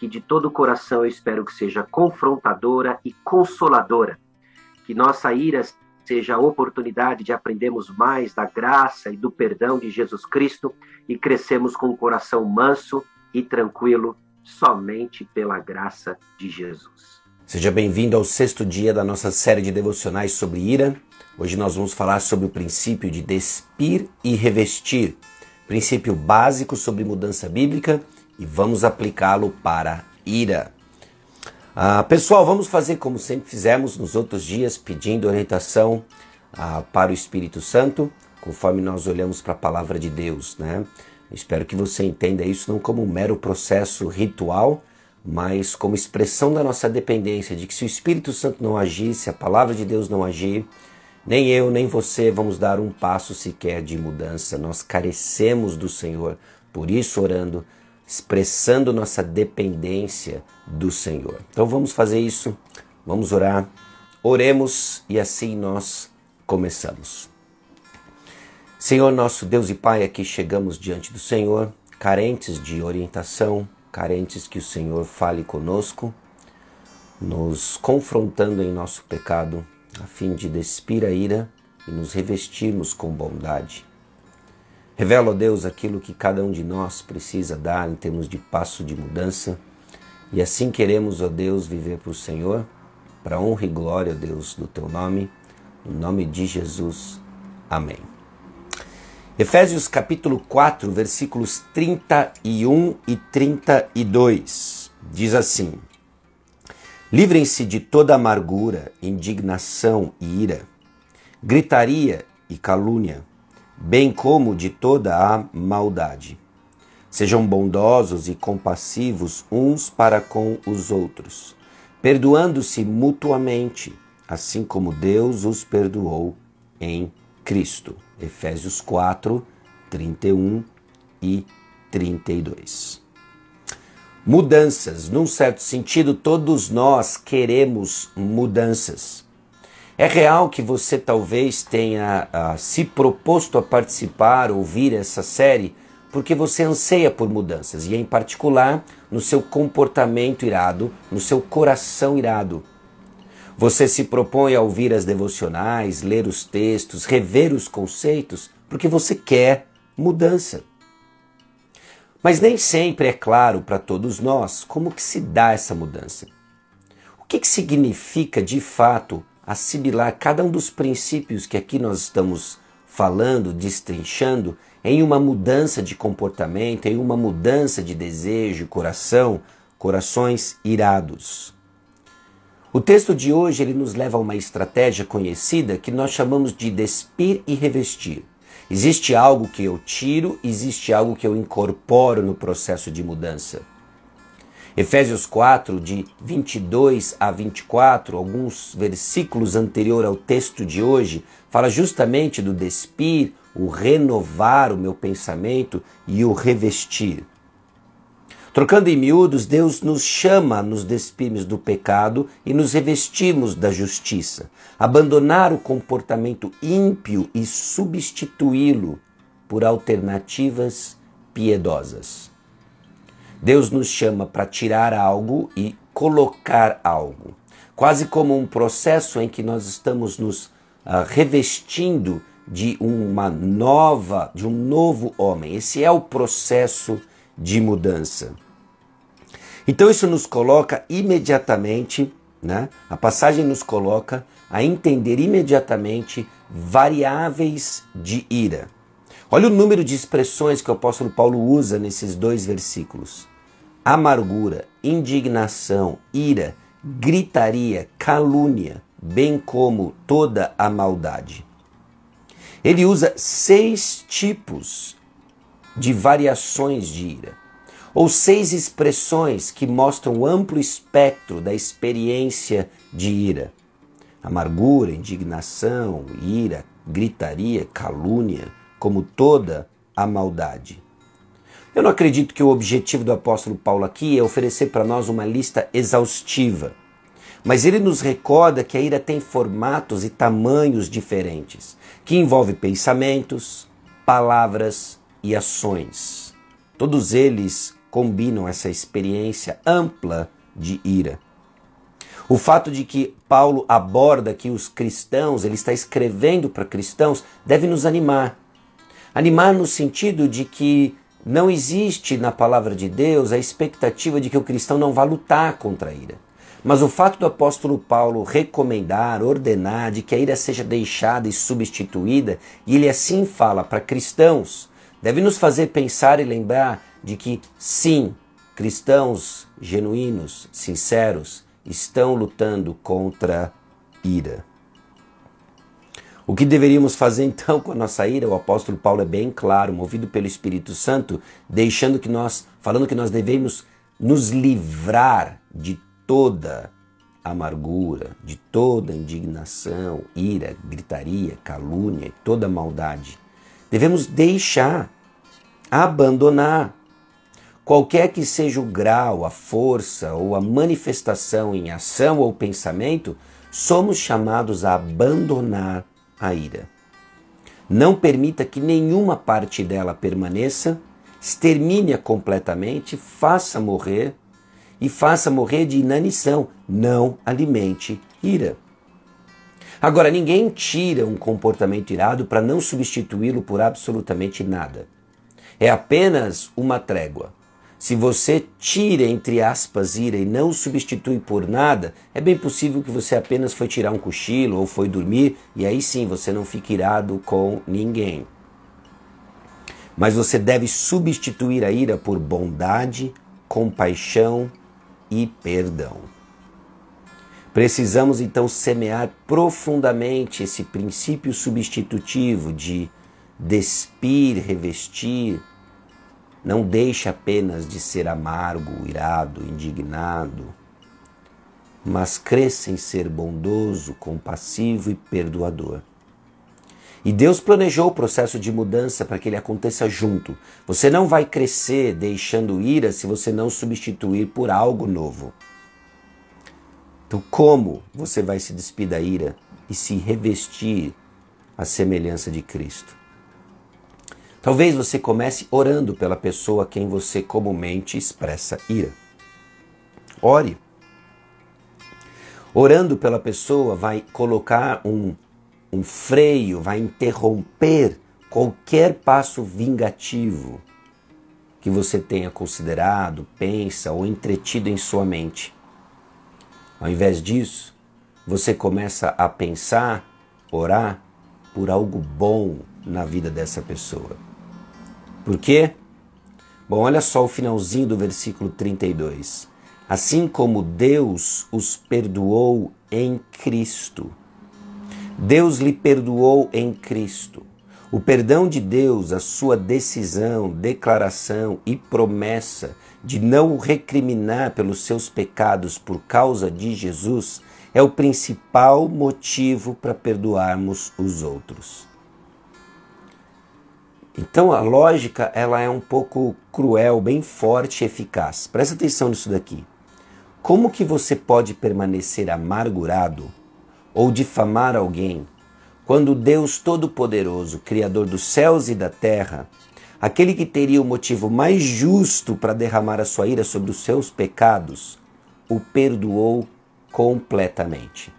que de todo o coração eu espero que seja confrontadora e consoladora. Que nossa ira seja a oportunidade de aprendermos mais da graça e do perdão de Jesus Cristo e crescemos com o coração manso e tranquilo somente pela graça de Jesus. Seja bem-vindo ao sexto dia da nossa série de devocionais sobre ira. Hoje nós vamos falar sobre o princípio de despir e revestir, princípio básico sobre mudança bíblica e vamos aplicá-lo para ira. Ah, pessoal, vamos fazer como sempre fizemos nos outros dias, pedindo orientação ah, para o Espírito Santo, conforme nós olhamos para a palavra de Deus, né? Espero que você entenda isso não como um mero processo ritual, mas como expressão da nossa dependência, de que se o Espírito Santo não agir, se a palavra de Deus não agir, nem eu nem você vamos dar um passo sequer de mudança. Nós carecemos do Senhor. Por isso, orando, expressando nossa dependência do Senhor. Então vamos fazer isso, vamos orar, oremos e assim nós começamos. Senhor nosso Deus e Pai, aqui chegamos diante do Senhor, carentes de orientação, carentes que o Senhor fale conosco, nos confrontando em nosso pecado, a fim de despir a ira e nos revestirmos com bondade. Revela, ó Deus, aquilo que cada um de nós precisa dar em termos de passo de mudança. E assim queremos, ó Deus, viver para o Senhor, para honra e glória, ó Deus, do teu nome. No nome de Jesus. Amém. Efésios capítulo 4, versículos 31 e 32. Diz assim: Livrem-se de toda amargura, indignação e ira, gritaria e calúnia bem como de toda a maldade. Sejam bondosos e compassivos uns para com os outros, perdoando-se mutuamente, assim como Deus os perdoou em Cristo. Efésios 4, 31 e 32. Mudanças, num certo sentido, todos nós queremos mudanças. É real que você talvez tenha uh, se proposto a participar, ouvir essa série, porque você anseia por mudanças, e em particular no seu comportamento irado, no seu coração irado. Você se propõe a ouvir as devocionais, ler os textos, rever os conceitos, porque você quer mudança. Mas nem sempre é claro para todos nós como que se dá essa mudança. O que, que significa de fato assimilar cada um dos princípios que aqui nós estamos falando, destrinchando, em uma mudança de comportamento, em uma mudança de desejo, coração, corações irados. O texto de hoje ele nos leva a uma estratégia conhecida que nós chamamos de despir e revestir. Existe algo que eu tiro, existe algo que eu incorporo no processo de mudança. Efésios 4, de 22 a 24, alguns versículos anterior ao texto de hoje, fala justamente do despir, o renovar o meu pensamento e o revestir. Trocando em miúdos, Deus nos chama a nos despirmos do pecado e nos revestirmos da justiça, abandonar o comportamento ímpio e substituí-lo por alternativas piedosas. Deus nos chama para tirar algo e colocar algo, quase como um processo em que nós estamos nos uh, revestindo de uma nova, de um novo homem. Esse é o processo de mudança. Então isso nos coloca imediatamente, né? A passagem nos coloca a entender imediatamente variáveis de ira. Olha o número de expressões que o apóstolo Paulo usa nesses dois versículos: amargura, indignação, ira, gritaria, calúnia, bem como toda a maldade. Ele usa seis tipos de variações de ira, ou seis expressões que mostram o amplo espectro da experiência de ira: amargura, indignação, ira, gritaria, calúnia, como toda a maldade. Eu não acredito que o objetivo do apóstolo Paulo aqui é oferecer para nós uma lista exaustiva, mas ele nos recorda que a ira tem formatos e tamanhos diferentes, que envolve pensamentos, palavras e ações. Todos eles combinam essa experiência ampla de ira. O fato de que Paulo aborda aqui os cristãos, ele está escrevendo para cristãos, deve nos animar. Animar no sentido de que não existe na palavra de Deus a expectativa de que o cristão não vá lutar contra a ira. Mas o fato do apóstolo Paulo recomendar, ordenar de que a ira seja deixada e substituída, e ele assim fala para cristãos, deve nos fazer pensar e lembrar de que sim, cristãos genuínos, sinceros, estão lutando contra ira. O que deveríamos fazer então com a nossa ira? O apóstolo Paulo é bem claro, movido pelo Espírito Santo, deixando que nós, falando que nós devemos nos livrar de toda amargura, de toda indignação, ira, gritaria, calúnia, toda maldade. Devemos deixar, abandonar. Qualquer que seja o grau, a força ou a manifestação em ação ou pensamento, somos chamados a abandonar a ira. Não permita que nenhuma parte dela permaneça, extermine-a completamente, faça morrer e faça morrer de inanição. Não alimente ira. Agora, ninguém tira um comportamento irado para não substituí-lo por absolutamente nada. É apenas uma trégua. Se você tira, entre aspas, ira e não substitui por nada, é bem possível que você apenas foi tirar um cochilo ou foi dormir e aí sim você não fica irado com ninguém. Mas você deve substituir a ira por bondade, compaixão e perdão. Precisamos então semear profundamente esse princípio substitutivo de despir, revestir, não deixe apenas de ser amargo, irado, indignado, mas cresça em ser bondoso, compassivo e perdoador. E Deus planejou o processo de mudança para que ele aconteça junto. Você não vai crescer deixando ira se você não substituir por algo novo. Então, como você vai se despir da ira e se revestir à semelhança de Cristo? Talvez você comece orando pela pessoa a quem você comumente expressa ira. Ore. Orando pela pessoa vai colocar um, um freio, vai interromper qualquer passo vingativo que você tenha considerado, pensa ou entretido em sua mente. Ao invés disso, você começa a pensar, orar por algo bom na vida dessa pessoa. Por quê? Bom, olha só o finalzinho do versículo 32. Assim como Deus os perdoou em Cristo. Deus lhe perdoou em Cristo. O perdão de Deus, a sua decisão, declaração e promessa de não recriminar pelos seus pecados por causa de Jesus, é o principal motivo para perdoarmos os outros. Então a lógica ela é um pouco cruel, bem forte e eficaz. Presta atenção nisso daqui. Como que você pode permanecer amargurado ou difamar alguém quando Deus Todo-Poderoso, Criador dos céus e da terra, aquele que teria o motivo mais justo para derramar a sua ira sobre os seus pecados, o perdoou completamente?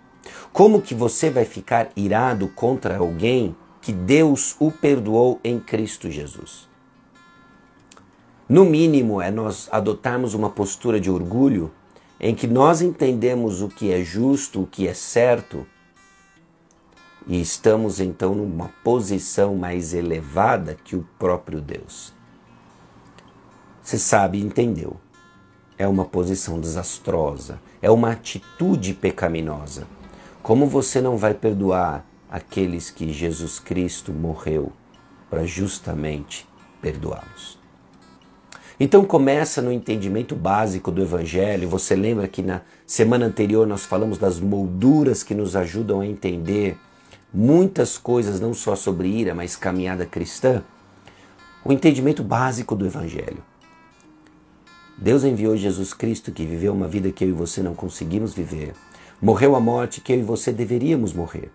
Como que você vai ficar irado contra alguém que Deus o perdoou em Cristo Jesus. No mínimo, é nós adotarmos uma postura de orgulho em que nós entendemos o que é justo, o que é certo, e estamos então numa posição mais elevada que o próprio Deus. Você sabe, entendeu? É uma posição desastrosa, é uma atitude pecaminosa. Como você não vai perdoar aqueles que Jesus Cristo morreu para justamente perdoá-los? Então começa no entendimento básico do Evangelho. Você lembra que na semana anterior nós falamos das molduras que nos ajudam a entender muitas coisas, não só sobre ira, mas caminhada cristã? O entendimento básico do Evangelho. Deus enviou Jesus Cristo que viveu uma vida que eu e você não conseguimos viver. Morreu a morte que eu e você deveríamos morrer.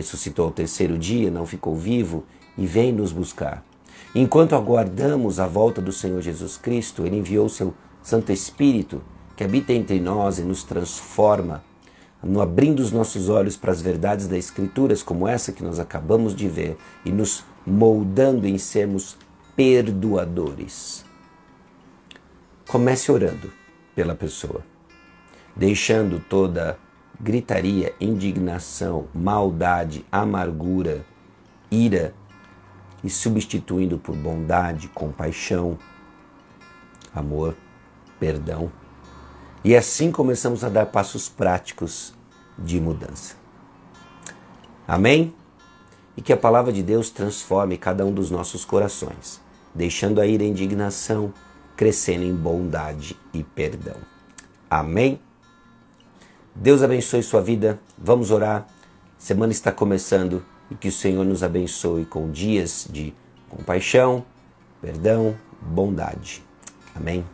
Ressuscitou ao terceiro dia, não ficou vivo e vem nos buscar. Enquanto aguardamos a volta do Senhor Jesus Cristo, Ele enviou seu Santo Espírito que habita entre nós e nos transforma, abrindo os nossos olhos para as verdades das Escrituras, como essa que nós acabamos de ver, e nos moldando em sermos perdoadores. Comece orando pela pessoa, deixando toda gritaria, indignação, maldade, amargura, ira e substituindo por bondade, compaixão, amor, perdão. E assim começamos a dar passos práticos de mudança. Amém? E que a palavra de Deus transforme cada um dos nossos corações, deixando a ira e indignação crescendo em bondade e perdão. Amém? Deus abençoe sua vida. Vamos orar. Semana está começando e que o Senhor nos abençoe com dias de compaixão, perdão, bondade. Amém.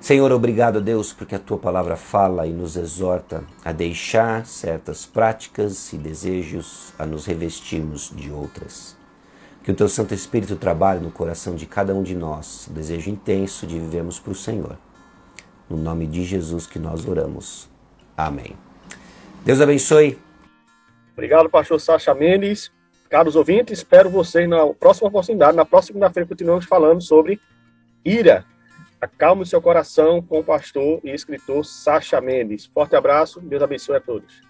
Senhor, obrigado a Deus porque a tua palavra fala e nos exorta a deixar certas práticas e desejos, a nos revestirmos de outras. Que o teu Santo Espírito trabalhe no coração de cada um de nós, o desejo intenso de vivermos para o Senhor. No nome de Jesus que nós oramos. Amém. Deus abençoe. Obrigado, pastor Sacha Mendes. Caros ouvintes, espero vocês na próxima oportunidade. Na próxima segunda-feira continuamos falando sobre ira. Acalme o seu coração com o pastor e escritor Sacha Mendes. Forte abraço, Deus abençoe a todos.